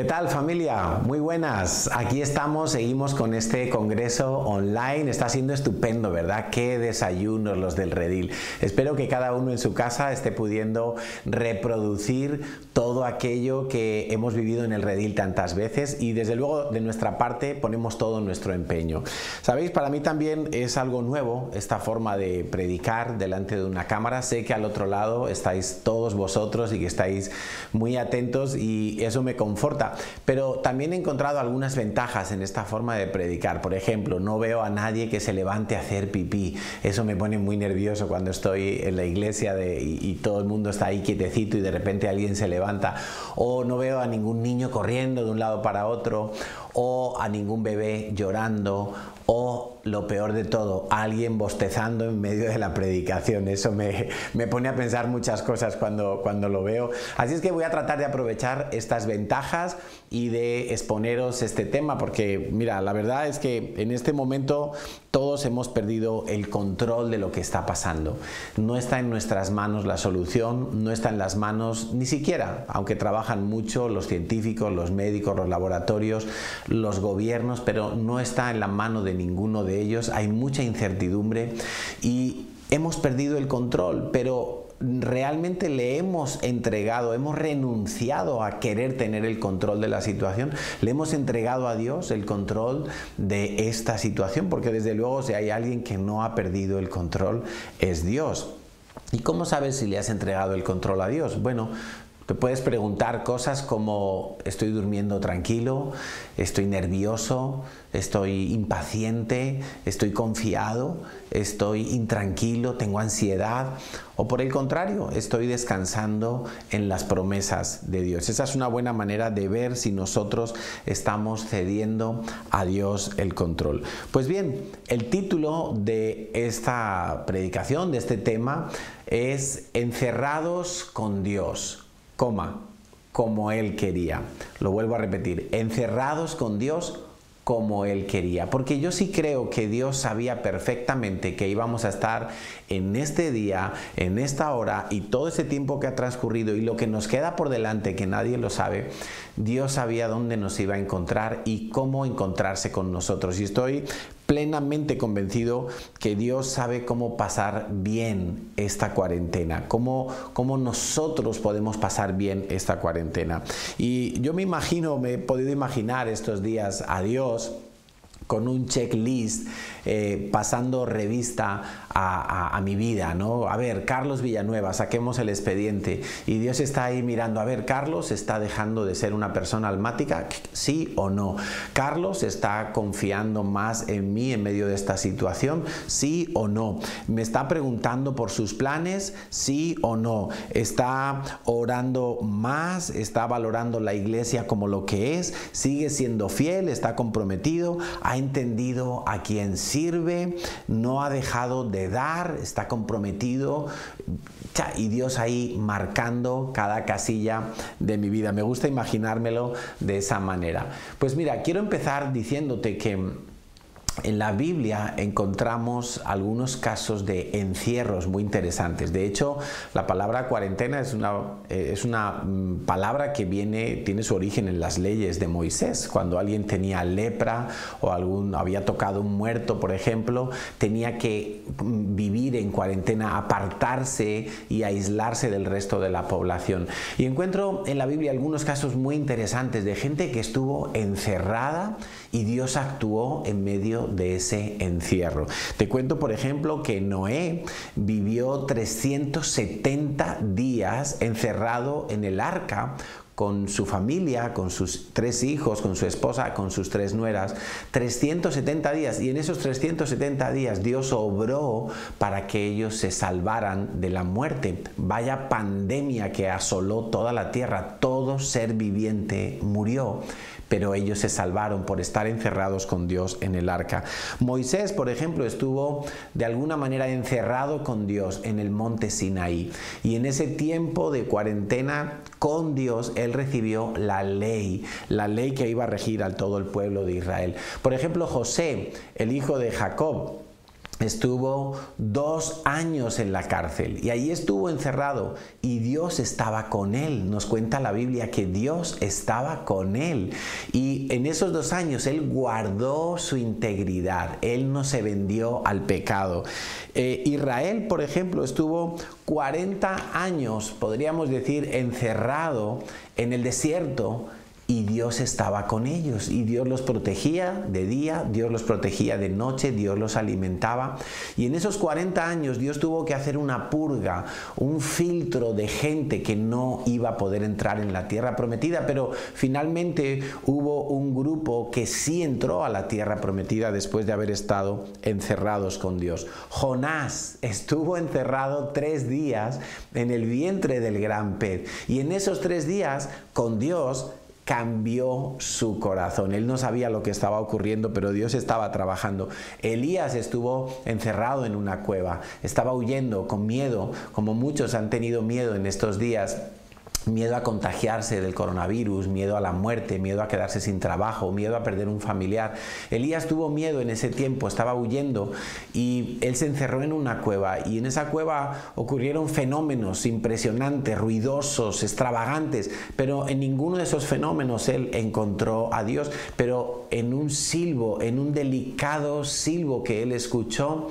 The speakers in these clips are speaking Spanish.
¿Qué tal familia? Muy buenas. Aquí estamos, seguimos con este congreso online. Está siendo estupendo, ¿verdad? Qué desayunos los del redil. Espero que cada uno en su casa esté pudiendo reproducir todo aquello que hemos vivido en el redil tantas veces y desde luego de nuestra parte ponemos todo nuestro empeño. Sabéis, para mí también es algo nuevo esta forma de predicar delante de una cámara. Sé que al otro lado estáis todos vosotros y que estáis muy atentos y eso me conforta pero también he encontrado algunas ventajas en esta forma de predicar. Por ejemplo, no veo a nadie que se levante a hacer pipí. Eso me pone muy nervioso cuando estoy en la iglesia y, y todo el mundo está ahí quietecito y de repente alguien se levanta. O no veo a ningún niño corriendo de un lado para otro. O a ningún bebé llorando o lo peor de todo, alguien bostezando en medio de la predicación. Eso me, pone a pensar muchas cosas cuando, cuando lo veo. Así es que voy a tratar de aprovechar estas ventajas y de exponeros este tema, porque mira, la verdad es que en este momento todos hemos perdido el control de lo que está pasando. No está en nuestras manos la solución, no está en las manos ni siquiera, aunque trabajan mucho los científicos, los médicos, los laboratorios, los gobiernos, pero no está en la mano de ninguno de ellos, hay mucha incertidumbre y hemos perdido el control, pero realmente le hemos entregado, hemos renunciado a querer tener el control de la situación, le hemos entregado a Dios el control de esta situación, porque desde luego si hay alguien que no ha perdido el control es Dios. ¿Y cómo sabes si le has entregado el control a Dios? Bueno, te puedes preguntar cosas como estoy durmiendo tranquilo, estoy nervioso, estoy impaciente, estoy confiado, estoy intranquilo, tengo ansiedad o por el contrario, estoy descansando en las promesas de Dios. Esa es una buena manera de ver si nosotros estamos cediendo a Dios el control. Pues bien, el título de esta predicación, de este tema, es Encerrados con Dios como Él quería. Lo vuelvo a repetir, encerrados con Dios como Él quería. Porque yo sí creo que Dios sabía perfectamente que íbamos a estar en este día, en esta hora y todo ese tiempo que ha transcurrido y lo que nos queda por delante, que nadie lo sabe, Dios sabía dónde nos iba a encontrar y cómo encontrarse con nosotros. Y estoy plenamente convencido que Dios sabe cómo pasar bien esta cuarentena, cómo, cómo nosotros podemos pasar bien esta cuarentena. Y yo me imagino, me he podido imaginar estos días a Dios con un checklist eh, pasando revista a, mi vida, ¿no? A ver, Carlos Villanueva, saquemos el expediente y Dios está ahí mirando, a ver, Carlos está dejando de ser una persona almática, sí o no. Carlos está confiando más en mí en medio de esta situación, sí o no. Me está preguntando por sus planes, sí o no. Está orando más, está valorando la iglesia como lo que es, sigue siendo fiel, está comprometido, ha entendido a quién sirve, no ha dejado de dar, está comprometido y Dios ahí marcando cada casilla de mi vida. Me gusta imaginármelo de esa manera. Pues mira, quiero empezar diciéndote que en la Biblia encontramos algunos casos de encierros muy interesantes. De hecho, la palabra cuarentena es una, eh, es una mm, palabra que tiene su origen en las leyes de Moisés. Cuando alguien tenía lepra o algún, había tocado un muerto, por ejemplo, tenía que mm, vivir en cuarentena, apartarse y aislarse del resto de la población. Y encuentro en la Biblia algunos casos muy interesantes de gente que estuvo encerrada y Dios actuó en medio de ese encierro. Te cuento, por ejemplo, que Noé vivió 370 días encerrado en el arca con su familia, con sus tres hijos, con su esposa, con sus tres nueras, 370 días. Y en esos 370 días Dios obró para que ellos se salvaran de la muerte. Vaya pandemia que asoló toda la tierra, todo ser viviente murió pero ellos se salvaron por estar encerrados con Dios en el arca. Moisés, por ejemplo, estuvo de alguna manera encerrado con Dios en el monte Sinaí y en ese tiempo de cuarentena con Dios él recibió la ley, la ley que iba a regir a todo el pueblo de Israel. Por ejemplo, José, el hijo de Jacob, estuvo dos años en la cárcel y ahí estuvo encerrado y Dios estaba con él. Nos cuenta la Biblia que Dios estaba con él y en esos dos años él guardó su integridad, él no se vendió al pecado. Eh, Israel, por ejemplo, estuvo 40 años, podríamos decir, encerrado en el desierto y Dios estaba con ellos y Dios los protegía de día, Dios los protegía de noche, Dios los alimentaba. Y en esos 40 años Dios tuvo que hacer una purga, un filtro de gente que no iba a poder entrar en la tierra prometida, pero finalmente hubo un grupo que sí entró a la tierra prometida después de haber estado encerrados con Dios. Jonás estuvo encerrado tres días en el vientre del gran pez. Y en esos tres días con Dios cambió su corazón. Él no sabía lo que estaba ocurriendo, pero Dios estaba trabajando. Elías estuvo encerrado en una cueva, estaba huyendo con miedo, como muchos han tenido miedo en estos días miedo a contagiarse del coronavirus, miedo a la muerte, miedo a quedarse sin trabajo, miedo a perder un familiar. Elías tuvo miedo en ese tiempo, estaba huyendo y él se encerró en una cueva y en esa cueva ocurrieron fenómenos impresionantes, ruidosos, extravagantes, pero en ninguno de esos fenómenos él encontró a Dios, pero en un silbo, en un delicado silbo que él escuchó,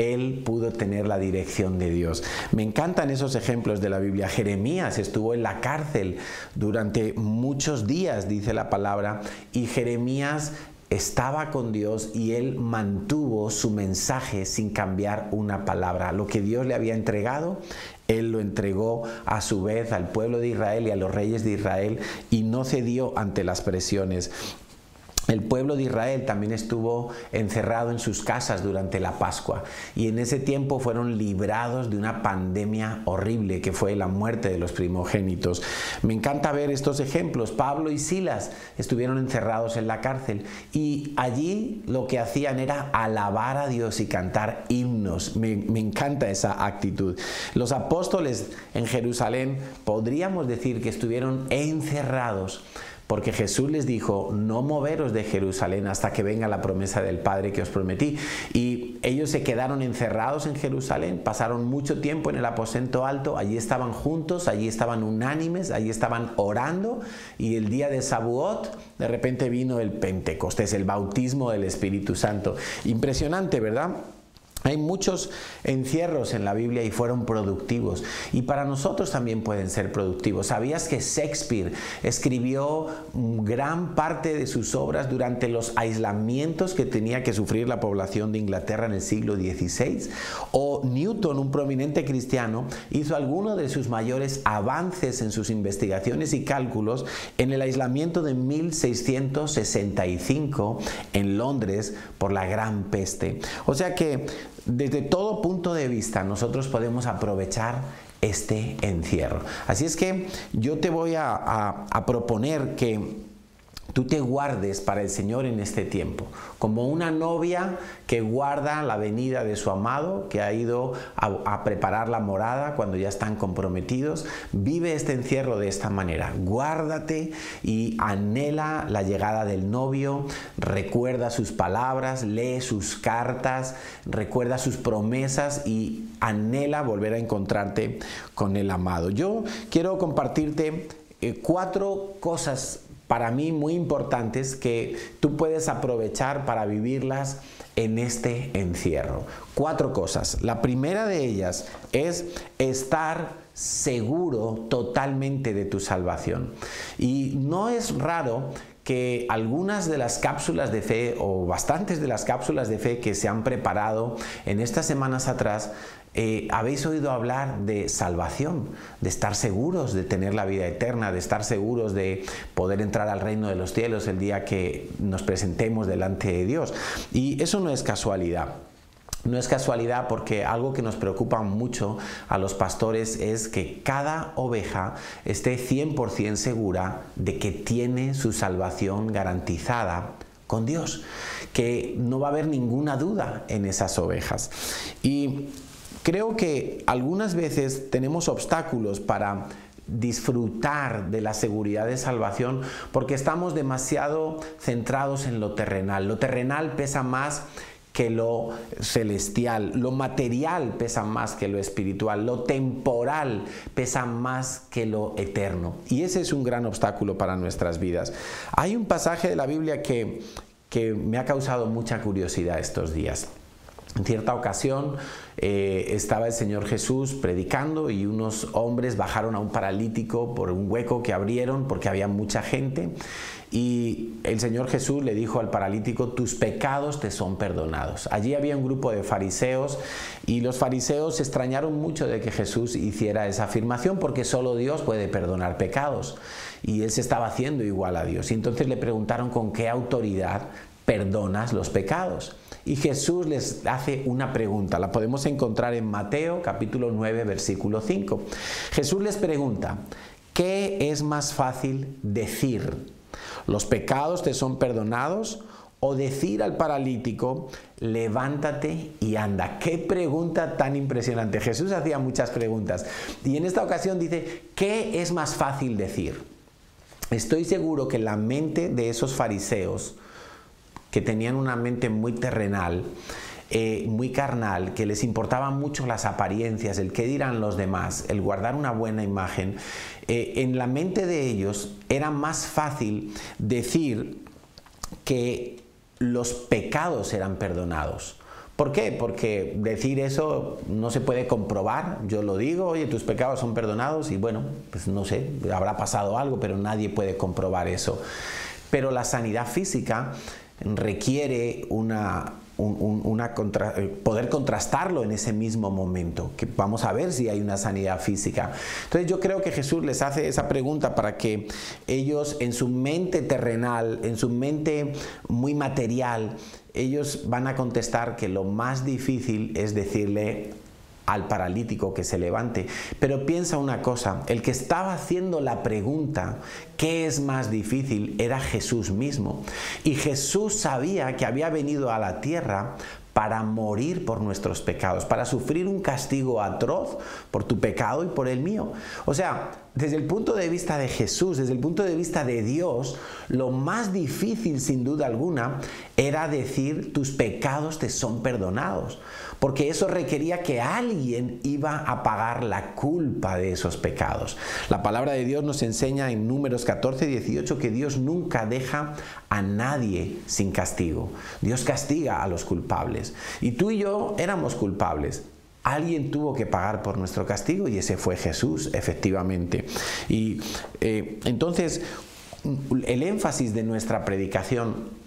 él pudo tener la dirección de Dios. Me encantan esos ejemplos de la Biblia. Jeremías estuvo en la cárcel durante muchos días, dice la palabra, y Jeremías estaba con Dios y él mantuvo su mensaje sin cambiar una palabra. Lo que Dios le había entregado, él lo entregó a su vez al pueblo de Israel y a los reyes de Israel y no cedió ante las presiones. El pueblo de Israel también estuvo encerrado en sus casas durante la Pascua y en ese tiempo fueron librados de una pandemia horrible que fue la muerte de los primogénitos. Me encanta ver estos ejemplos. Pablo y Silas estuvieron encerrados en la cárcel y allí lo que hacían era alabar a Dios y cantar himnos. Me, encanta esa actitud. Los apóstoles en Jerusalén podríamos decir que estuvieron encerrados porque Jesús les dijo, no moveros de Jerusalén hasta que venga la promesa del Padre que os prometí. Y ellos se quedaron encerrados en Jerusalén, pasaron mucho tiempo en el aposento alto, allí estaban juntos, allí estaban unánimes, allí estaban orando y el día de Sabuot de repente vino el Pentecostés, el bautismo del Espíritu Santo. Impresionante, ¿verdad? Hay muchos encierros en la Biblia y fueron productivos. Y para nosotros también pueden ser productivos. ¿Sabías que Shakespeare escribió gran parte de sus obras durante los aislamientos que tenía que sufrir la población de Inglaterra en el siglo XVI? O Newton, un prominente cristiano, hizo algunos de sus mayores avances en sus investigaciones y cálculos en el aislamiento de 1665 en Londres por la gran peste. O sea que desde todo punto de vista nosotros podemos aprovechar este encierro. Así es que yo te voy a, proponer que tú te guardes para el Señor en este tiempo, como una novia que guarda la venida de su amado, que ha ido a, preparar la morada cuando ya están comprometidos. Vive este encierro de esta manera, guárdate y anhela la llegada del novio, recuerda sus palabras, lee sus cartas, recuerda sus promesas y anhela volver a encontrarte con el amado. Yo quiero compartirte eh, cuatro cosas para mí muy importantes que tú puedes aprovechar para vivirlas en este encierro. Cuatro cosas. La primera de ellas es estar seguro totalmente de tu salvación. Y no es raro que algunas de las cápsulas de fe o bastantes de las cápsulas de fe que se han preparado en estas semanas atrás eh, habéis oído hablar de salvación, de estar seguros de tener la vida eterna, de estar seguros de poder entrar al reino de los cielos el día que nos presentemos delante de Dios. Y eso no es casualidad. No es casualidad porque algo que nos preocupa mucho a los pastores es que cada oveja esté 100% segura de que tiene su salvación garantizada con Dios, que no va a haber ninguna duda en esas ovejas. Y Creo que algunas veces tenemos obstáculos para disfrutar de la seguridad de salvación porque estamos demasiado centrados en lo terrenal. Lo terrenal pesa más que lo celestial, lo material pesa más que lo espiritual, lo temporal pesa más que lo eterno. Y ese es un gran obstáculo para nuestras vidas. Hay un pasaje de la Biblia que, que me ha causado mucha curiosidad estos días. En cierta ocasión eh, estaba el Señor Jesús predicando y unos hombres bajaron a un paralítico por un hueco que abrieron porque había mucha gente y el Señor Jesús le dijo al paralítico, tus pecados te son perdonados. Allí había un grupo de fariseos y los fariseos se extrañaron mucho de que Jesús hiciera esa afirmación porque solo Dios puede perdonar pecados y él se estaba haciendo igual a Dios. Y entonces le preguntaron con qué autoridad perdonas los pecados. Y Jesús les hace una pregunta, la podemos encontrar en Mateo capítulo 9 versículo 5. Jesús les pregunta, ¿qué es más fácil decir? ¿Los pecados te son perdonados? O decir al paralítico, levántate y anda. Qué pregunta tan impresionante. Jesús hacía muchas preguntas. Y en esta ocasión dice, ¿qué es más fácil decir? Estoy seguro que la mente de esos fariseos, que tenían una mente muy terrenal, eh, muy carnal, que les importaban mucho las apariencias, el qué dirán los demás, el guardar una buena imagen, eh, en la mente de ellos era más fácil decir que los pecados eran perdonados. ¿Por qué? Porque decir eso no se puede comprobar. Yo lo digo, oye, tus pecados son perdonados y bueno, pues no sé, habrá pasado algo, pero nadie puede comprobar eso. Pero la sanidad física requiere una, eh, poder contrastarlo en ese mismo momento, que vamos a ver si hay una sanidad física. Entonces yo creo que Jesús les hace esa pregunta para que ellos en su mente terrenal, en su mente muy material, ellos van a contestar que lo más difícil es decirle al paralítico que se levante. Pero piensa una cosa, el que estaba haciendo la pregunta, ¿qué es más difícil? Era Jesús mismo. Y Jesús sabía que había venido a la tierra para morir por nuestros pecados, para sufrir un castigo atroz por tu pecado y por el mío. O sea, desde el punto de vista de Jesús, desde el punto de vista de Dios, lo más difícil sin duda alguna era decir tus pecados te son perdonados, porque eso requería que alguien iba a pagar la culpa de esos pecados. La palabra de Dios nos enseña en números 14 y 18 que Dios nunca deja a nadie sin castigo. Dios castiga a los culpables. Y tú y yo éramos culpables. Alguien tuvo que pagar por nuestro castigo y ese fue Jesús, efectivamente. Y eh, entonces, el énfasis de nuestra predicación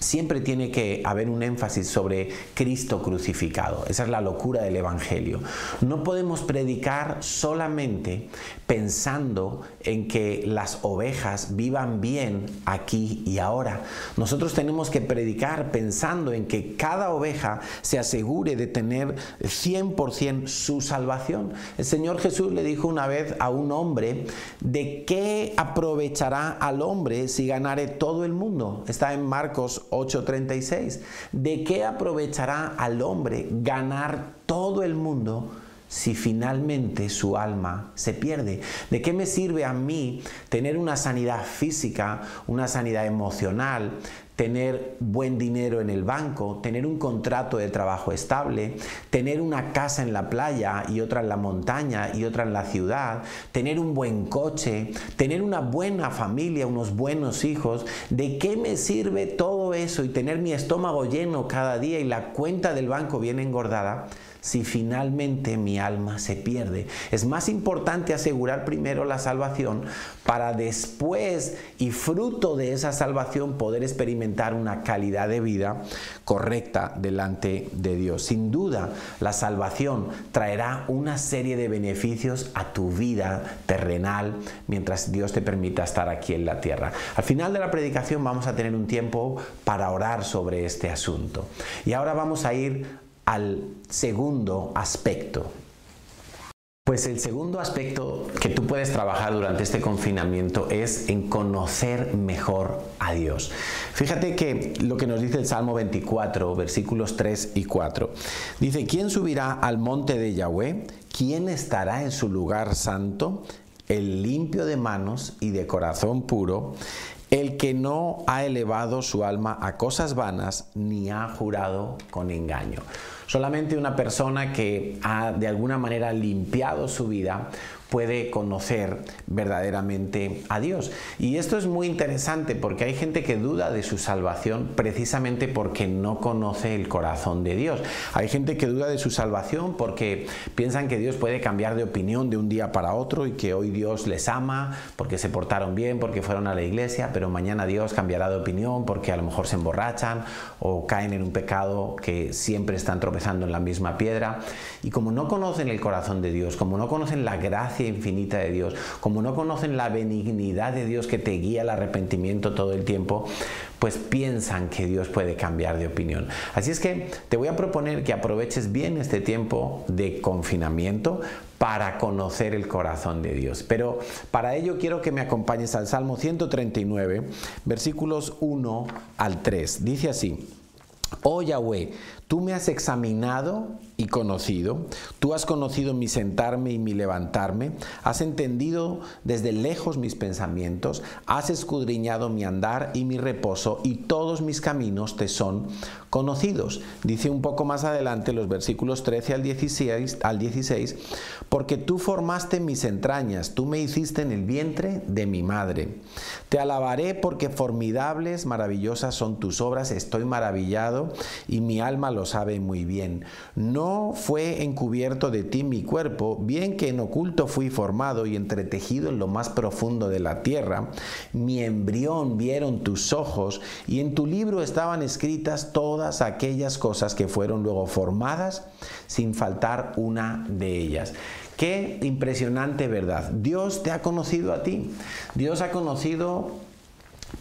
siempre tiene que haber un énfasis sobre Cristo crucificado. Esa es la locura del Evangelio. No podemos predicar solamente pensando en que las ovejas vivan bien aquí y ahora. Nosotros tenemos que predicar pensando en que cada oveja se asegure de tener 100% su salvación. El Señor Jesús le dijo una vez a un hombre, ¿de qué aprovechará al hombre si ganare todo el mundo? Está en Marcos 8:36. ¿De qué aprovechará al hombre ganar todo el mundo si finalmente su alma se pierde? ¿De qué me sirve a mí tener una sanidad física, una sanidad emocional, tener buen dinero en el banco, tener un contrato de trabajo estable, tener una casa en la playa y otra en la montaña y otra en la ciudad, tener un buen coche, tener una buena familia, unos buenos hijos, ¿de qué me sirve todo eso y tener mi estómago lleno cada día y la cuenta del banco bien engordada? Si finalmente mi alma se pierde. Es más importante asegurar primero la salvación para después y fruto de esa salvación poder experimentar una calidad de vida correcta delante de Dios. Sin duda, la salvación traerá una serie de beneficios a tu vida terrenal mientras Dios te permita estar aquí en la tierra. Al final de la predicación vamos a tener un tiempo para orar sobre este asunto. Y ahora vamos a ir al segundo aspecto. Pues el segundo aspecto que tú puedes trabajar durante este confinamiento es en conocer mejor a Dios. Fíjate que lo que nos dice el Salmo 24, versículos 3 y 4. Dice, ¿quién subirá al monte de Yahweh? ¿Quién estará en su lugar santo? El limpio de manos y de corazón puro, el que no ha elevado su alma a cosas vanas ni ha jurado con engaño. Solamente una persona que ha de alguna manera limpiado su vida puede conocer verdaderamente a Dios. Y esto es muy interesante porque hay gente que duda de su salvación precisamente porque no conoce el corazón de Dios. Hay gente que duda de su salvación porque piensan que Dios puede cambiar de opinión de un día para otro y que hoy Dios les ama porque se portaron bien, porque fueron a la iglesia, pero mañana Dios cambiará de opinión porque a lo mejor se emborrachan o caen en un pecado que siempre están tropezando en la misma piedra. Y como no conocen el corazón de Dios, como no conocen la gracia infinita de Dios, como no conocen la benignidad de Dios que te guía al arrepentimiento todo el tiempo, pues piensan que Dios puede cambiar de opinión. Así es que te voy a proponer que aproveches bien este tiempo de confinamiento para conocer el corazón de Dios. Pero para ello quiero que me acompañes al Salmo 139, versículos 1 al 3. Dice así, Oh Yahweh, tú me has examinado y conocido, tú has conocido mi sentarme y mi levantarme, has entendido desde lejos mis pensamientos, has escudriñado mi andar y mi reposo, y todos mis caminos te son conocidos. Dice un poco más adelante los versículos 13 al 16, al 16 porque tú formaste mis entrañas, tú me hiciste en el vientre de mi madre. Te alabaré porque formidables, maravillosas son tus obras, estoy maravillado y mi alma lo sabe muy bien. No fue encubierto de ti mi cuerpo, bien que en oculto fui formado y entretejido en lo más profundo de la tierra. Mi embrión vieron tus ojos y en tu libro estaban escritas todas aquellas cosas que fueron luego formadas sin faltar una de ellas. Qué impresionante verdad. Dios te ha conocido a ti. Dios ha conocido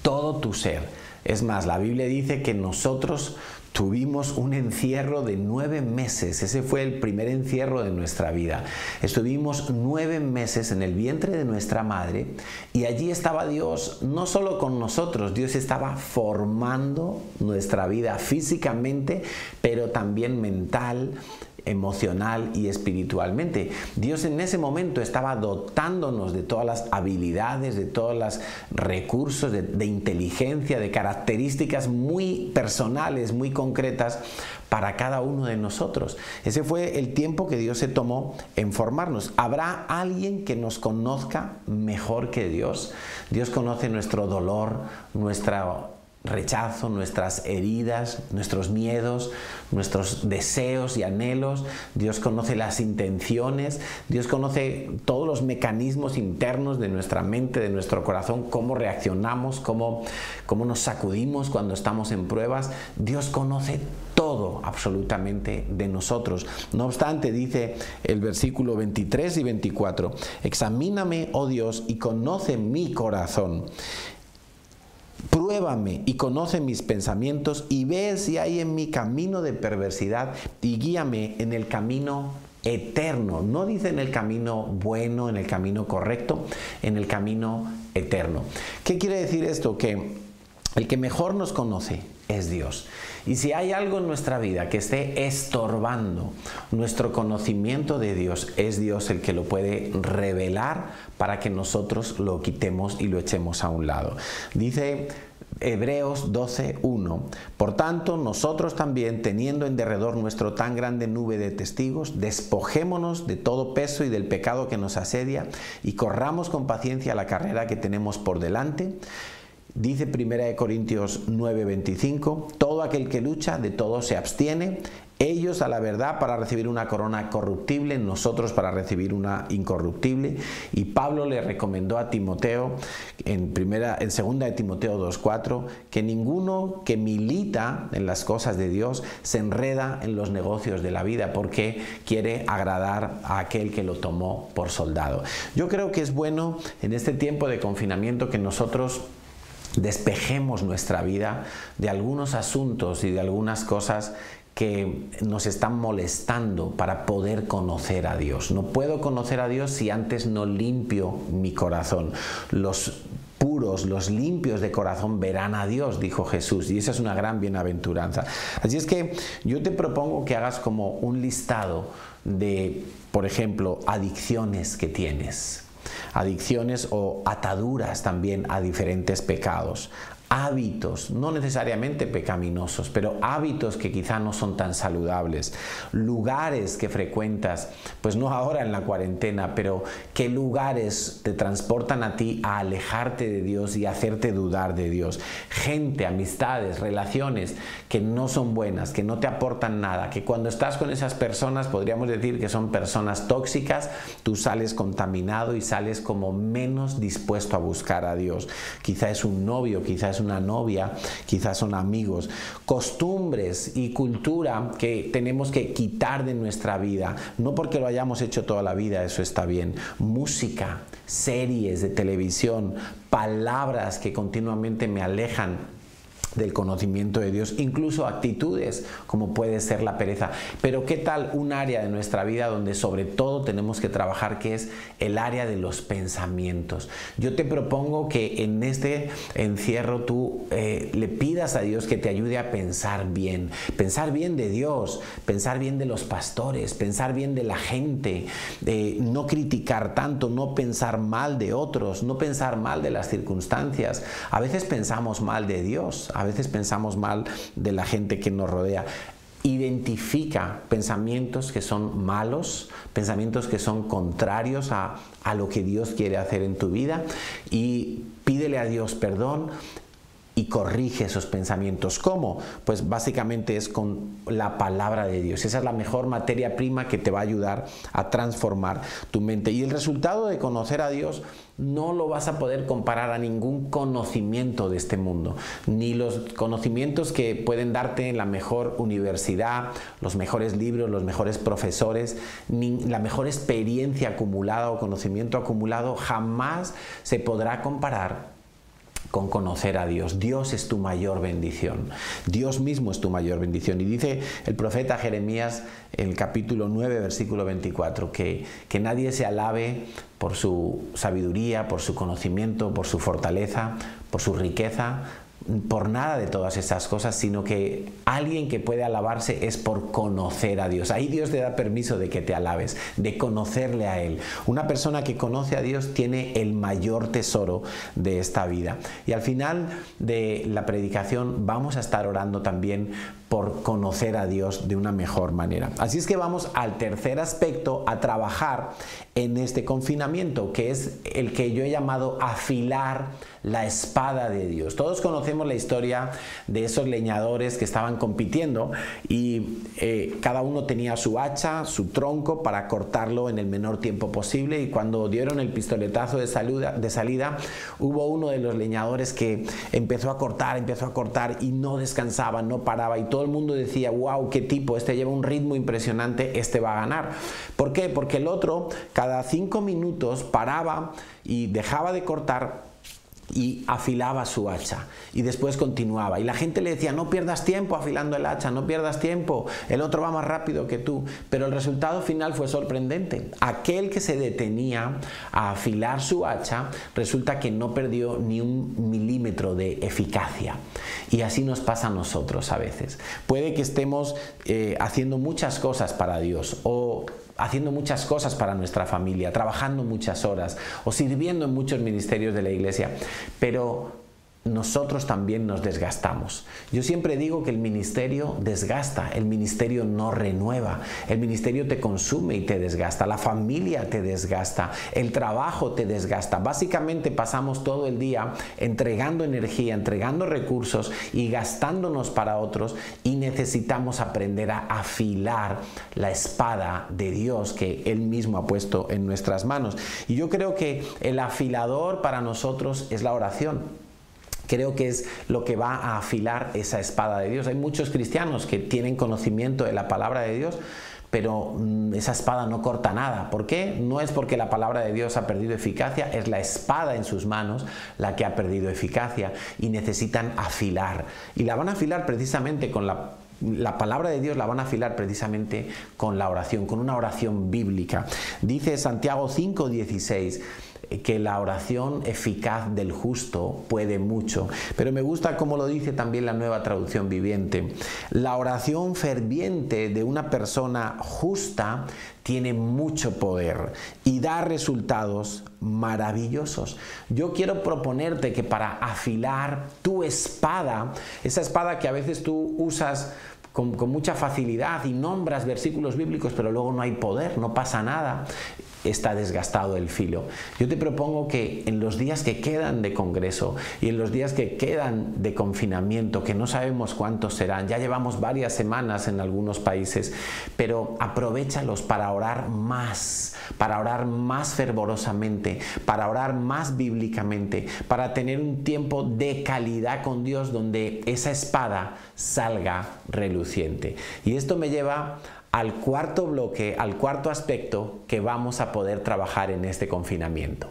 todo tu ser. Es más, la Biblia dice que nosotros Tuvimos un encierro de nueve meses, ese fue el primer encierro de nuestra vida. Estuvimos nueve meses en el vientre de nuestra madre y allí estaba Dios no solo con nosotros, Dios estaba formando nuestra vida físicamente, pero también mental, emocional y espiritualmente. Dios en ese momento estaba dotándonos de todas las habilidades, de todos los recursos, de, inteligencia, de características muy personales, muy concretas para cada uno de nosotros. Ese fue el tiempo que Dios se tomó en formarnos. ¿Habrá alguien que nos conozca mejor que Dios? Dios conoce nuestro dolor, nuestra rechazo, nuestras heridas, nuestros miedos, nuestros deseos y anhelos. Dios conoce las intenciones, Dios conoce todos los mecanismos internos de nuestra mente, de nuestro corazón, cómo reaccionamos, cómo, cómo nos sacudimos cuando estamos en pruebas. Dios conoce todo absolutamente de nosotros. No obstante, dice el versículo 23 y 24, examíname, oh Dios, y conoce mi corazón Pruébame y conoce mis pensamientos y ve si hay en mi camino de perversidad y guíame en el camino eterno. No dice en el camino bueno, en el camino correcto, en el camino eterno. ¿Qué quiere decir esto? Que el que mejor nos conoce es Dios. Y si hay algo en nuestra vida que esté estorbando nuestro conocimiento de Dios, es Dios el que lo puede revelar para que nosotros lo quitemos y lo echemos a un lado. Dice Hebreos 12.1. Por tanto, nosotros también, teniendo en derredor nuestro tan grande nube de testigos, despojémonos de todo peso y del pecado que nos asedia y corramos con paciencia la carrera que tenemos por delante Dice 1 Corintios 9:25, todo aquel que lucha, de todo se abstiene, ellos a la verdad para recibir una corona corruptible, nosotros para recibir una incorruptible. Y Pablo le recomendó a Timoteo en primera en segunda de Timoteo 2:4 que ninguno que milita en las cosas de Dios se enreda en los negocios de la vida porque quiere agradar a aquel que lo tomó por soldado. Yo creo que es bueno en este tiempo de confinamiento que nosotros despejemos nuestra vida de algunos asuntos y de algunas cosas que nos están molestando para poder conocer a Dios. No puedo conocer a Dios si antes no limpio mi corazón. Los puros, los limpios de corazón verán a Dios, dijo Jesús, y esa es una gran bienaventuranza. Así es que yo te propongo que hagas como un listado de, por ejemplo, adicciones que tienes adicciones o ataduras también a diferentes pecados hábitos, no necesariamente pecaminosos, pero hábitos que quizá no son tan saludables, lugares que frecuentas, pues no ahora en la cuarentena, pero qué lugares te transportan a ti a alejarte de Dios y hacerte dudar de Dios, gente, amistades, relaciones que no son buenas, que no te aportan nada, que cuando estás con esas personas podríamos decir que son personas tóxicas, tú sales contaminado y sales como menos dispuesto a buscar a Dios. Quizá es un novio, quizá es una novia, quizás son amigos, costumbres y cultura que tenemos que quitar de nuestra vida, no porque lo hayamos hecho toda la vida, eso está bien, música, series de televisión, palabras que continuamente me alejan del conocimiento de Dios, incluso actitudes como puede ser la pereza. Pero ¿qué tal un área de nuestra vida donde sobre todo tenemos que trabajar, que es el área de los pensamientos? Yo te propongo que en este encierro tú eh, le pidas a Dios que te ayude a pensar bien, pensar bien de Dios, pensar bien de los pastores, pensar bien de la gente, no criticar tanto, no pensar mal de otros, no pensar mal de las circunstancias. A veces pensamos mal de Dios, a veces pensamos mal de la gente que nos rodea. Identifica pensamientos que son malos, pensamientos que son contrarios a, lo que Dios quiere hacer en tu vida y pídele a Dios perdón y corrige esos pensamientos. ¿Cómo? Pues básicamente es con la palabra de Dios. Esa es la mejor materia prima que te va a ayudar a transformar tu mente. Y el resultado de conocer a Dios no lo vas a poder comparar a ningún conocimiento de este mundo, ni los conocimientos que pueden darte en la mejor universidad, los mejores libros, los mejores profesores, ni la mejor experiencia acumulada o conocimiento acumulado jamás se podrá comparar con conocer a Dios. Dios es tu mayor bendición. Dios mismo es tu mayor bendición. Y dice el profeta Jeremías en el capítulo 9, versículo 24, que, que nadie se alabe por su sabiduría, por su conocimiento, por su fortaleza, por su riqueza, por nada de todas esas cosas, sino que alguien que puede alabarse es por conocer a Dios. Ahí Dios te da permiso de que te alabes, de conocerle a Él. Una persona que conoce a Dios tiene el mayor tesoro de esta vida. Y al final de la predicación vamos a estar orando también por conocer a Dios de una mejor manera. Así es que vamos al tercer aspecto a trabajar en este confinamiento, que es el que yo he llamado afilar la espada de Dios. Todos conocemos la historia de esos leñadores que estaban compitiendo y eh, cada uno tenía su hacha, su tronco para cortarlo en el menor tiempo posible y cuando dieron el pistoletazo de, de salida hubo uno de los leñadores que empezó a cortar, empezó a cortar y no descansaba, no paraba y todo el mundo decía, wow, qué tipo, este lleva un ritmo impresionante, este va a ganar. ¿Por qué? Porque el otro cada cinco minutos paraba y dejaba de cortar y afilaba su hacha y después continuaba. Y la gente le decía no pierdas tiempo afilando el hacha no pierdas tiempo el otro va más rápido que tú pero el resultado final fue sorprendente. Aquel que se detenía a afilar su hacha resulta que no perdió ni un milímetro de eficacia. Y así nos pasa a nosotros a veces. Puede que estemos eh, haciendo muchas cosas para Dios o haciendo muchas cosas para nuestra familia, trabajando muchas horas o sirviendo en muchos ministerios de la iglesia, pero nosotros también nos desgastamos. Yo siempre digo que el ministerio desgasta, el ministerio no renueva, el ministerio te consume y te desgasta, la familia te desgasta, el trabajo te desgasta. Básicamente pasamos todo el día entregando energía, entregando recursos y gastándonos para otros y necesitamos aprender a afilar la espada de Dios que Él mismo ha puesto en nuestras manos. Y yo creo que el afilador para nosotros es la oración creo que es lo que va a afilar esa espada de Dios. Hay muchos cristianos que tienen conocimiento de la palabra de Dios, pero mm, esa espada no corta nada. ¿Por qué? No es porque la palabra de Dios ha perdido eficacia, es la espada en sus manos la que ha perdido eficacia y necesitan afilar. Y la van a afilar precisamente con la la palabra de Dios la van a afilar precisamente con la oración, con una oración bíblica. Dice Santiago 5:16, que la oración eficaz del justo puede mucho, pero me gusta como lo dice también la nueva traducción viviente. La oración ferviente de una persona justa tiene mucho poder y da resultados maravillosos. Yo quiero proponerte que para afilar tu espada, esa espada que a veces tú usas con, mucha facilidad y nombras versículos bíblicos, pero luego no hay poder, no pasa nada está desgastado el filo. Yo te propongo que en los días que quedan de congreso y en los días que quedan de confinamiento, que no sabemos cuántos serán, ya llevamos varias semanas en algunos países, pero aprovechalos para orar más, para orar más fervorosamente, para orar más bíblicamente, para tener un tiempo de calidad con Dios donde esa espada salga reluciente. Y esto me lleva al cuarto bloque, al cuarto aspecto que vamos a poder trabajar en este confinamiento.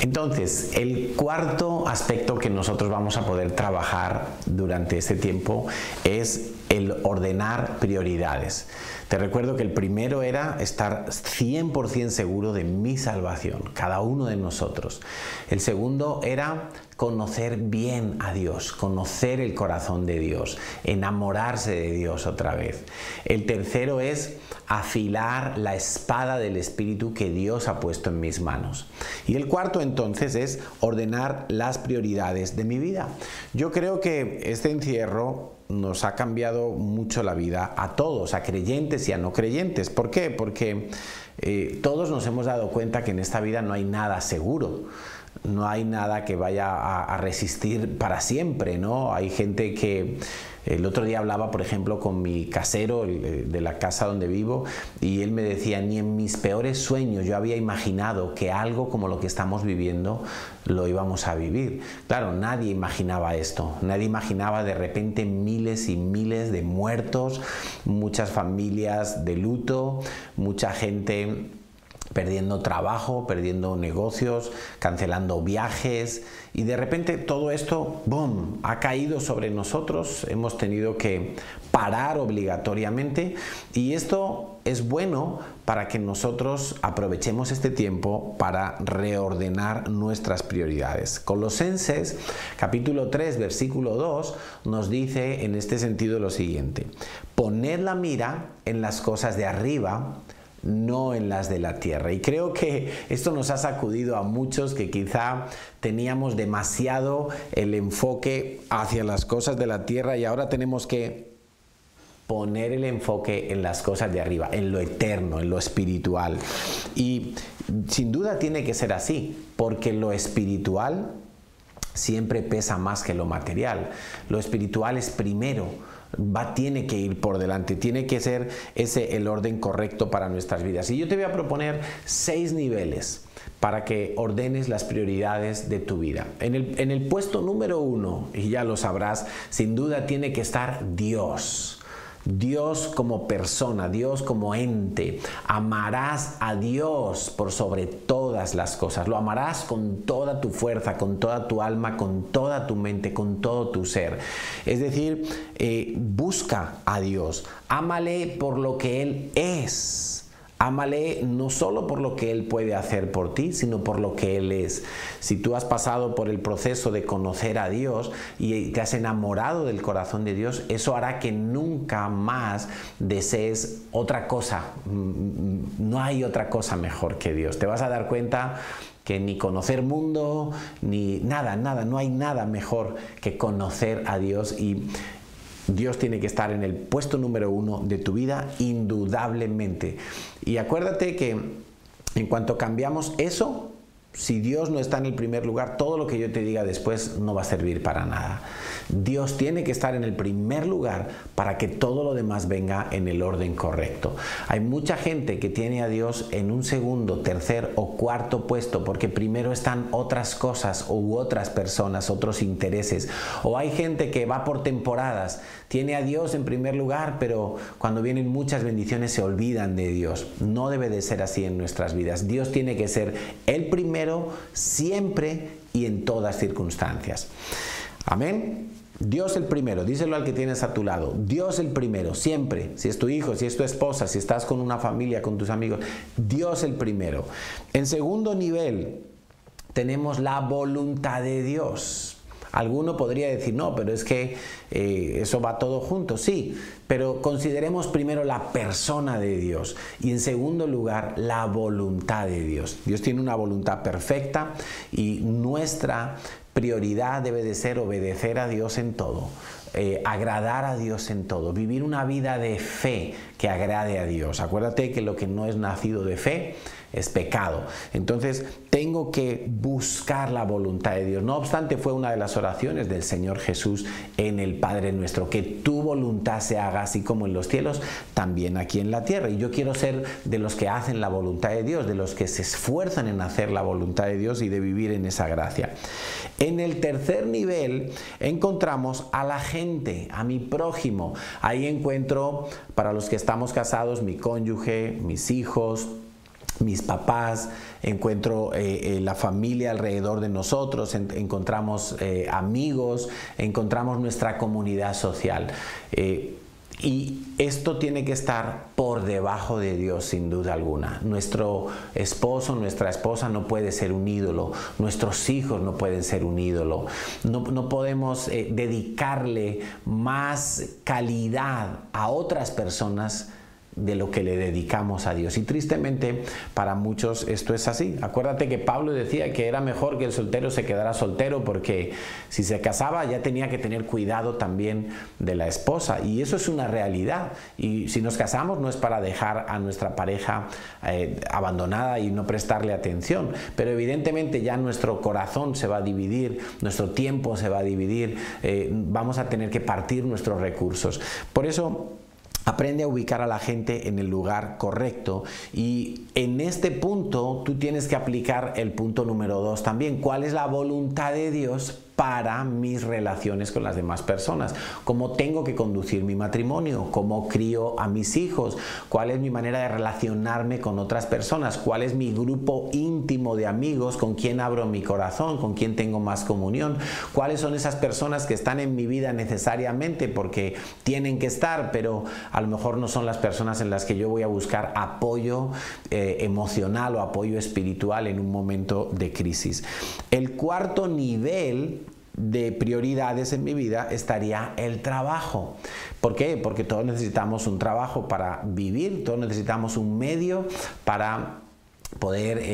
Entonces, el cuarto aspecto que nosotros vamos a poder trabajar durante este tiempo es el ordenar prioridades. Te recuerdo que el primero era estar 100% seguro de mi salvación, cada uno de nosotros. El segundo era conocer bien a Dios, conocer el corazón de Dios, enamorarse de Dios otra vez. El tercero es afilar la espada del Espíritu que Dios ha puesto en mis manos. Y el cuarto entonces es ordenar las prioridades de mi vida. Yo creo que este encierro nos ha cambiado mucho la vida a todos, a creyentes y a no creyentes. ¿Por qué? Porque eh, todos nos hemos dado cuenta que en esta vida no hay nada seguro. No hay nada que vaya a, resistir para siempre, ¿no? Hay gente que el otro día hablaba, por ejemplo, con mi casero eh, de la casa donde vivo y él me decía, ni en mis peores sueños yo había imaginado que algo como lo que estamos viviendo lo íbamos a vivir. Claro, nadie imaginaba esto, nadie imaginaba de repente miles y miles de muertos, muchas familias de luto, mucha gente perdiendo trabajo, perdiendo negocios, cancelando viajes y de repente todo esto, ¡boom!, ha caído sobre nosotros, hemos tenido que parar obligatoriamente y esto es bueno para que nosotros aprovechemos este tiempo para reordenar nuestras prioridades. Colosenses capítulo 3 versículo 2 nos dice en este sentido lo siguiente, poned la mira en las cosas de arriba, no en las de la tierra. Y creo que esto nos ha sacudido a muchos que quizá teníamos demasiado el enfoque hacia las cosas de la tierra y ahora tenemos que poner el enfoque en las cosas de arriba, en lo eterno, en lo espiritual. Y sin duda tiene que ser así, porque lo espiritual siempre pesa más que lo material. Lo espiritual es primero va, tiene que ir por delante, tiene que ser ese el orden correcto para nuestras vidas. Y yo te voy a proponer seis niveles para que ordenes las prioridades de tu vida. En el, en el puesto número uno, y ya lo sabrás, sin duda tiene que estar Dios. Dios como persona, Dios como ente. Amarás a Dios por sobre todas las cosas. Lo amarás con toda tu fuerza, con toda tu alma, con toda tu mente, con todo tu ser. Es decir, eh, busca a Dios. Ámale por lo que Él es Ámale no solo por lo que Él puede hacer por ti, sino por lo que Él es. Si tú has pasado por el proceso de conocer a Dios y te has enamorado del corazón de Dios, eso hará que nunca más desees otra cosa. Mm, no hay otra cosa mejor que Dios. Te vas a dar cuenta que ni conocer mundo, ni nada, nada, no hay nada mejor que conocer a Dios y Dios tiene que estar en el puesto número uno de tu vida, indudablemente. Y acuérdate que en cuanto cambiamos eso, si Dios no está en el primer lugar, todo lo que yo te diga después no va a servir para nada. Dios tiene que estar en el primer lugar para que todo lo demás venga en el orden correcto. Hay mucha gente que tiene a Dios en un segundo, tercer o cuarto puesto porque primero están otras cosas u otras personas, otros intereses. O hay gente que va por temporadas, tiene a Dios en primer lugar, pero cuando vienen muchas bendiciones se olvidan de Dios. No debe de ser así en nuestras vidas. Dios tiene que ser el primero siempre y en todas circunstancias. Amén. Dios el primero, díselo al que tienes a tu lado. Dios el primero, siempre. Si es tu hijo, si es tu esposa, si estás con una familia, con tus amigos. Dios el primero. En segundo nivel, tenemos la voluntad de Dios. Alguno podría decir, no, pero es que eh, eso va todo junto, sí, pero consideremos primero la persona de Dios y en segundo lugar la voluntad de Dios. Dios tiene una voluntad perfecta y nuestra prioridad debe de ser obedecer a Dios en todo. Eh, agradar a Dios en todo, vivir una vida de fe que agrade a Dios. Acuérdate que lo que no es nacido de fe es pecado. Entonces tengo que buscar la voluntad de Dios. No obstante, fue una de las oraciones del Señor Jesús en el Padre nuestro, que tu voluntad se haga así como en los cielos, también aquí en la tierra. Y yo quiero ser de los que hacen la voluntad de Dios, de los que se esfuerzan en hacer la voluntad de Dios y de vivir en esa gracia. En el tercer nivel encontramos a la gente, a mi prójimo. Ahí encuentro, para los que estamos casados, mi cónyuge, mis hijos, mis papás, encuentro eh, eh, la familia alrededor de nosotros, encontramos eh, amigos, encontramos nuestra comunidad social. y esto tiene que estar por debajo de Dios sin duda alguna. Nuestro esposo, nuestra esposa no puede ser un ídolo, nuestros hijos no pueden ser un ídolo. No, no podemos dedicarle más calidad a otras personas de lo que le dedicamos a Dios. Y tristemente para muchos esto es así. Acuérdate que Pablo decía que era mejor que el soltero se quedara soltero porque si se casaba ya tenía que tener cuidado también de la esposa. Y eso es una realidad. Y si nos casamos no es para dejar a nuestra pareja eh, abandonada y no prestarle atención. Pero evidentemente ya nuestro corazón se va a dividir, nuestro tiempo se va a dividir, eh, vamos a tener que partir nuestros recursos. Por eso Aprende a ubicar a la gente en el lugar correcto y en este punto tú tienes que aplicar el punto número dos también. ¿Cuál es la voluntad de Dios para mis relaciones con las demás personas, cómo tengo que conducir mi matrimonio, cómo crío a mis hijos, cuál es mi manera de relacionarme con otras personas, cuál es mi grupo íntimo de amigos, con quién abro mi corazón, con quién tengo más comunión, cuáles son esas personas que están en mi vida necesariamente porque tienen que estar, pero a lo mejor no son las personas en las que yo voy a buscar apoyo eh, emocional o apoyo espiritual en un momento de crisis. El cuarto nivel de prioridades en mi vida estaría el trabajo. ¿Por qué? Porque todos necesitamos un trabajo para vivir, todos necesitamos un medio para poder eh,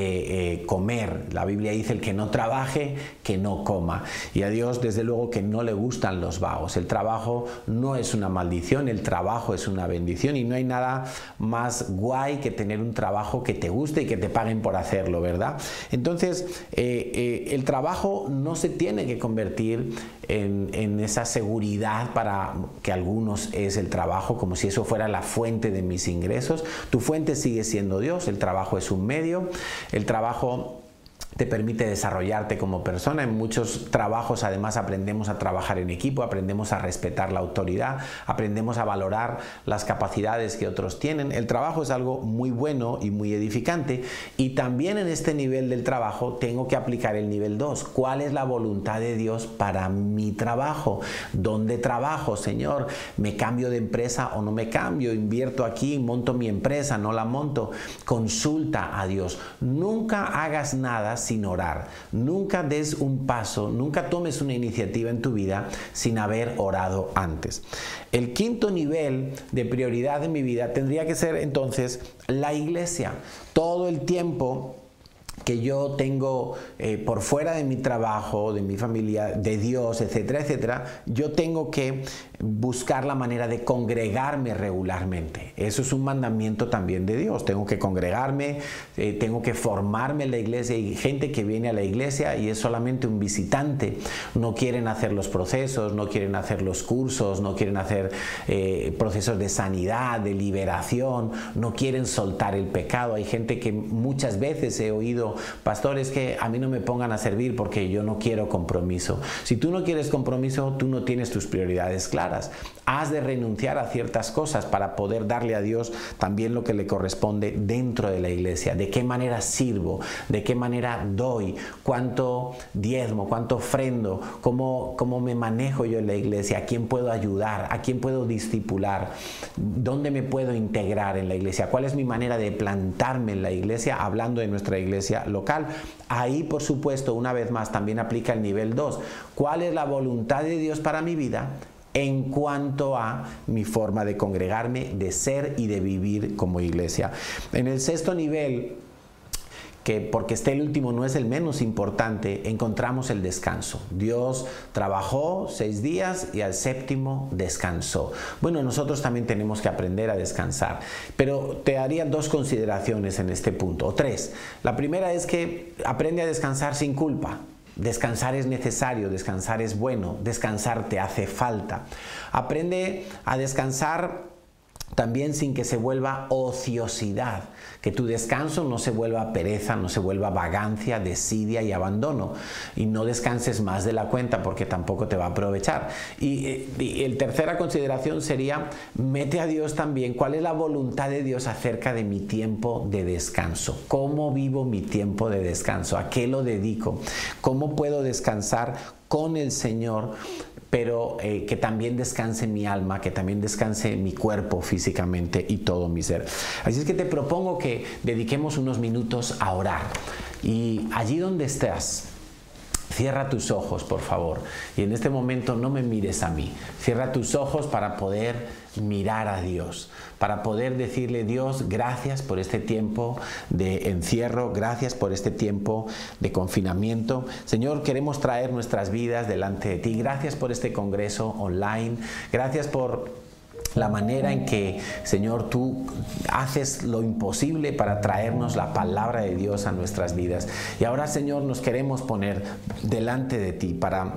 eh, comer. La Biblia dice el que no trabaje, que no coma. Y a Dios desde luego que no le gustan los vagos. El trabajo no es una maldición, el trabajo es una bendición y no hay nada más guay que tener un trabajo que te guste y que te paguen por hacerlo, ¿verdad? Entonces, eh, el trabajo no se tiene que convertir en, en esa seguridad para que algunos es el trabajo, como si eso fuera la fuente de mis ingresos. Tu fuente sigue siendo Dios, el trabajo es un medio, el trabajo te permite desarrollarte como persona. En muchos trabajos además aprendemos a trabajar en equipo, aprendemos a respetar la autoridad, aprendemos a valorar las capacidades que otros tienen. El trabajo es algo muy bueno y muy edificante y también en este nivel del trabajo tengo que aplicar el nivel 2. ¿Cuál es la voluntad de Dios para mi trabajo? ¿Dónde trabajo, Señor? ¿Me cambio de empresa o no me cambio? ¿Invierto aquí? ¿Monto mi empresa? ¿No la monto? Consulta a Dios. Nunca hagas nada sin orar. Nunca des un paso, nunca tomes una iniciativa en tu vida sin haber orado antes. El quinto nivel de prioridad en mi vida tendría que ser entonces la iglesia. Todo el tiempo que yo tengo eh, por fuera de mi trabajo, de mi familia, de Dios, etcétera, etcétera, yo tengo que buscar la manera de congregarme regularmente. Eso es un mandamiento también de Dios. Tengo que congregarme, eh, tengo que formarme en la iglesia. Hay gente que viene a la iglesia y es solamente un visitante. No quieren hacer los procesos, no quieren hacer los cursos, no quieren hacer eh, procesos de sanidad, de liberación, no quieren soltar el pecado. Hay gente que muchas veces he oído, pastores, que a mí no me pongan a servir porque yo no quiero compromiso. Si tú no quieres compromiso, tú no tienes tus prioridades claras. Has de renunciar a ciertas cosas para poder darle a Dios también lo que le corresponde dentro de la iglesia. ¿De qué manera sirvo? ¿De qué manera doy? ¿Cuánto diezmo? ¿Cuánto ofrendo? ¿Cómo, cómo me manejo yo en la iglesia? ¿A quién puedo ayudar? ¿A quién puedo discipular? ¿Dónde me puedo integrar en la iglesia? ¿Cuál es mi manera de plantarme en la iglesia? Hablando de nuestra iglesia local. Ahí, por supuesto, una vez más, también aplica el nivel 2. ¿Cuál es la voluntad de Dios para mi vida? en cuanto a mi forma de congregarme, de ser y de vivir como iglesia. En el sexto nivel, que porque esté el último no es el menos importante, encontramos el descanso. Dios trabajó seis días y al séptimo descansó. Bueno, nosotros también tenemos que aprender a descansar, pero te haría dos consideraciones en este punto, o tres. La primera es que aprende a descansar sin culpa. Descansar es necesario, descansar es bueno, descansar te hace falta. Aprende a descansar también sin que se vuelva ociosidad, que tu descanso no se vuelva pereza, no se vuelva vagancia, desidia y abandono, y no descanses más de la cuenta porque tampoco te va a aprovechar. Y, y, tercera consideración sería, mete a Dios también, ¿cuál es la voluntad de Dios acerca de mi tiempo de descanso? ¿Cómo vivo mi tiempo de descanso? ¿A qué lo dedico? ¿Cómo puedo descansar con el Señor? pero eh, que también descanse mi alma, que también descanse mi cuerpo físicamente y todo mi ser. Así es que te propongo que dediquemos unos minutos a orar. Y allí donde estés, Cierra tus ojos, por favor. Y en este momento no me mires a mí. Cierra tus ojos para poder mirar a Dios, para poder decirle, Dios, gracias por este tiempo de encierro, gracias por este tiempo de confinamiento. Señor, queremos traer nuestras vidas delante de ti. Gracias por este congreso online. Gracias por la manera en que, Señor, tú haces lo imposible para traernos la palabra de Dios a nuestras vidas. Y ahora, Señor, nos queremos poner delante de ti para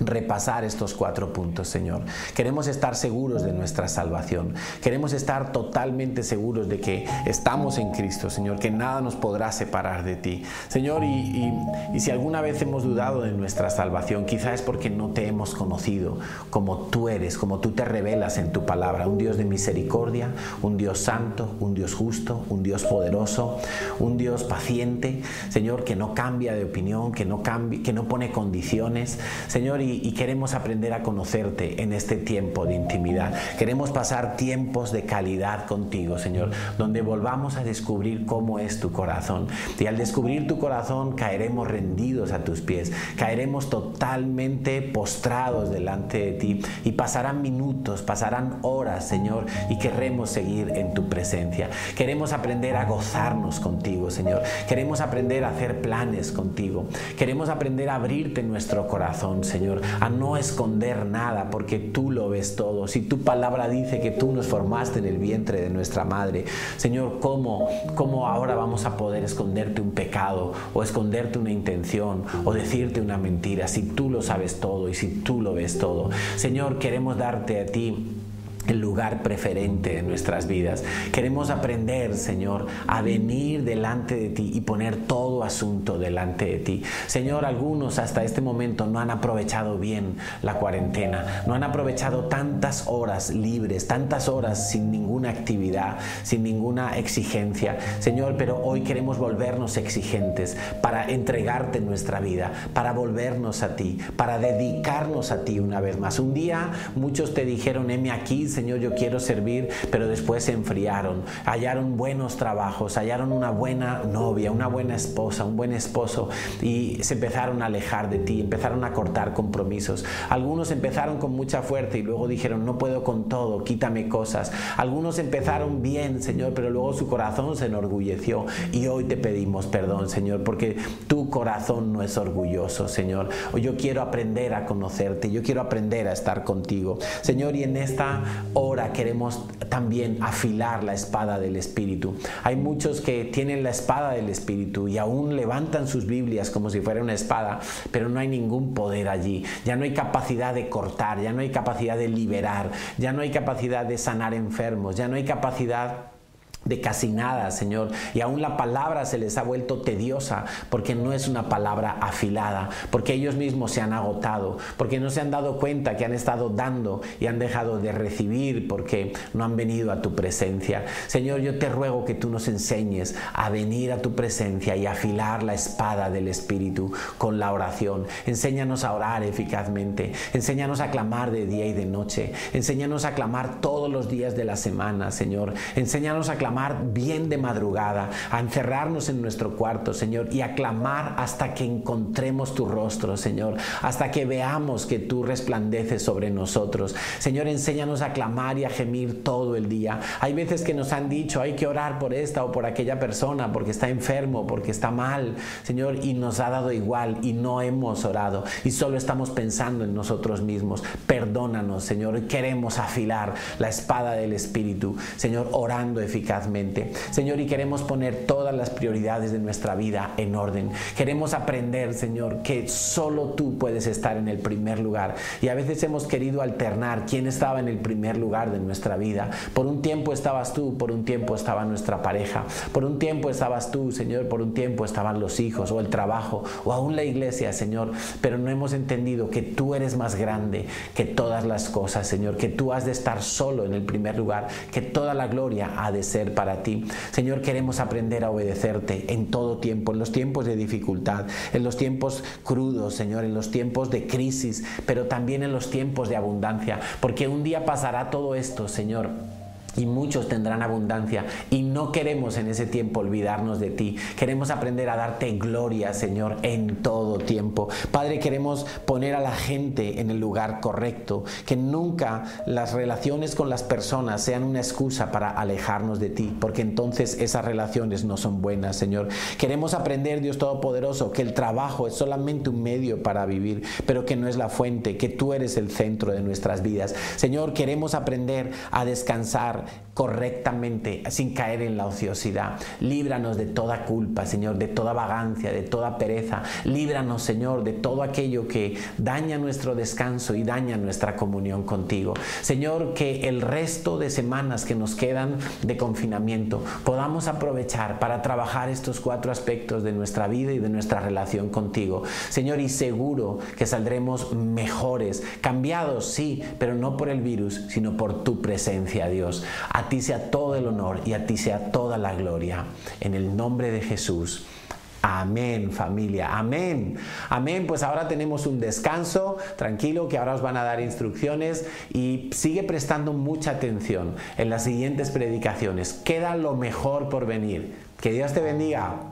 repasar estos cuatro puntos, Señor. Queremos estar seguros de nuestra salvación. Queremos estar totalmente seguros de que estamos en Cristo, Señor, que nada nos podrá separar de ti. Señor, y, si alguna vez hemos dudado de nuestra salvación, quizás es porque no te hemos conocido como tú eres, como tú te revelas en tu palabra. Un Dios de misericordia, un Dios santo, un Dios justo, un Dios poderoso, un Dios paciente, Señor, que no cambia de opinión, que no, cambia, que no pone condiciones. Señor, y queremos aprender a conocerte en este tiempo de intimidad. Queremos pasar tiempos de calidad contigo, Señor, donde volvamos a descubrir cómo es tu corazón. Y al descubrir tu corazón caeremos rendidos a tus pies, caeremos totalmente postrados delante de ti y pasarán minutos, pasarán horas, Señor, y queremos seguir en tu presencia. Queremos aprender a gozarnos contigo, Señor. Queremos aprender a hacer planes contigo. Queremos aprender a abrirte nuestro corazón, Señor a no esconder nada, porque tú lo ves todo. Si tu palabra dice que tú nos formaste en el vientre de nuestra madre, Señor, ¿cómo, cómo ahora vamos a poder esconderte un pecado o esconderte una intención o decirte una mentira si tú lo sabes todo y si tú lo ves todo? Señor, queremos darte a ti el lugar preferente de nuestras vidas. Queremos aprender, Señor, a venir delante de ti y poner todo asunto delante de ti. Señor, algunos hasta este momento no han aprovechado bien la cuarentena, no han aprovechado tantas horas libres, tantas horas sin ninguna actividad, sin ninguna exigencia. Señor, pero hoy queremos volvernos exigentes para entregarte nuestra vida, para volvernos a ti, para dedicarnos a ti una vez más. Un día muchos te dijeron, heme aquí, Señor, yo quiero servir, pero después se enfriaron, hallaron buenos trabajos, hallaron una buena novia, una buena esposa, un buen esposo y se empezaron a alejar de ti, empezaron a cortar compromisos. Algunos empezaron con mucha fuerza y luego dijeron, no puedo con todo, quítame cosas. Algunos empezaron bien, Señor, pero luego su corazón se enorgulleció y hoy te pedimos perdón, Señor, porque tu corazón no es orgulloso, Señor. Yo quiero aprender a conocerte, yo quiero aprender a estar contigo. Señor, y en esta Ahora queremos también afilar la espada del Espíritu. Hay muchos que tienen la espada del Espíritu y aún levantan sus Biblias como si fuera una espada, pero no hay ningún poder allí. Ya no hay capacidad de cortar, ya no hay capacidad de liberar, ya no hay capacidad de sanar enfermos, ya no hay capacidad de casi nada, Señor. Y aún la palabra se les ha vuelto tediosa porque no es una palabra afilada, porque ellos mismos se han agotado, porque no se han dado cuenta que han estado dando y han dejado de recibir porque no han venido a tu presencia. Señor, yo te ruego que tú nos enseñes a venir a tu presencia y afilar la espada del Espíritu con la oración. Enséñanos a orar eficazmente, enséñanos a clamar de día y de noche, enséñanos a clamar todos los días de la semana, Señor. Enséñanos a clamar clamar bien de madrugada, a encerrarnos en nuestro cuarto, Señor, y a clamar hasta que encontremos tu rostro, Señor, hasta que veamos que tú resplandeces sobre nosotros. Señor, enséñanos a clamar y a gemir todo el día. Hay veces que nos han dicho, hay que orar por esta o por aquella persona porque está enfermo, porque está mal, Señor, y nos ha dado igual y no hemos orado y solo estamos pensando en nosotros mismos. Perdónanos, Señor, queremos afilar la espada del Espíritu, Señor, orando eficazmente. Señor, y queremos poner todas las prioridades de nuestra vida en orden. Queremos aprender, Señor, que solo tú puedes estar en el primer lugar. Y a veces hemos querido alternar quién estaba en el primer lugar de nuestra vida. Por un tiempo estabas tú, por un tiempo estaba nuestra pareja, por un tiempo estabas tú, Señor, por un tiempo estaban los hijos o el trabajo o aún la iglesia, Señor. Pero no hemos entendido que tú eres más grande que todas las cosas, Señor, que tú has de estar solo en el primer lugar, que toda la gloria ha de ser para ti. Señor, queremos aprender a obedecerte en todo tiempo, en los tiempos de dificultad, en los tiempos crudos, Señor, en los tiempos de crisis, pero también en los tiempos de abundancia, porque un día pasará todo esto, Señor y muchos tendrán abundancia y no queremos en ese tiempo olvidarnos de ti. Queremos aprender a darte gloria, Señor, en todo tiempo. Padre, queremos poner a la gente en el lugar correcto, que nunca las relaciones con las personas sean una excusa para alejarnos de ti, porque entonces esas relaciones no son buenas, Señor. Queremos aprender, Dios Todopoderoso, que el trabajo es solamente un medio para vivir, pero que no es la fuente, que tú eres el centro de nuestras vidas. Señor, queremos aprender a descansar correctamente, sin caer en la ociosidad. Líbranos de toda culpa, Señor, de toda vagancia, de toda pereza. Líbranos, Señor, de todo aquello que daña nuestro descanso y daña nuestra comunión contigo. Señor, que el resto de semanas que nos quedan de confinamiento podamos aprovechar para trabajar estos cuatro aspectos de nuestra vida y de nuestra relación contigo. Señor, y seguro que saldremos mejores, cambiados, sí, pero no por el virus, sino por tu presencia, Dios. A ti sea todo el honor y a ti sea toda la gloria. En el nombre de Jesús. Amén, familia. Amén. Amén. Pues ahora tenemos un descanso. Tranquilo, que ahora os van a dar instrucciones y sigue prestando mucha atención en las siguientes predicaciones. Queda lo mejor por venir. Que Dios te bendiga.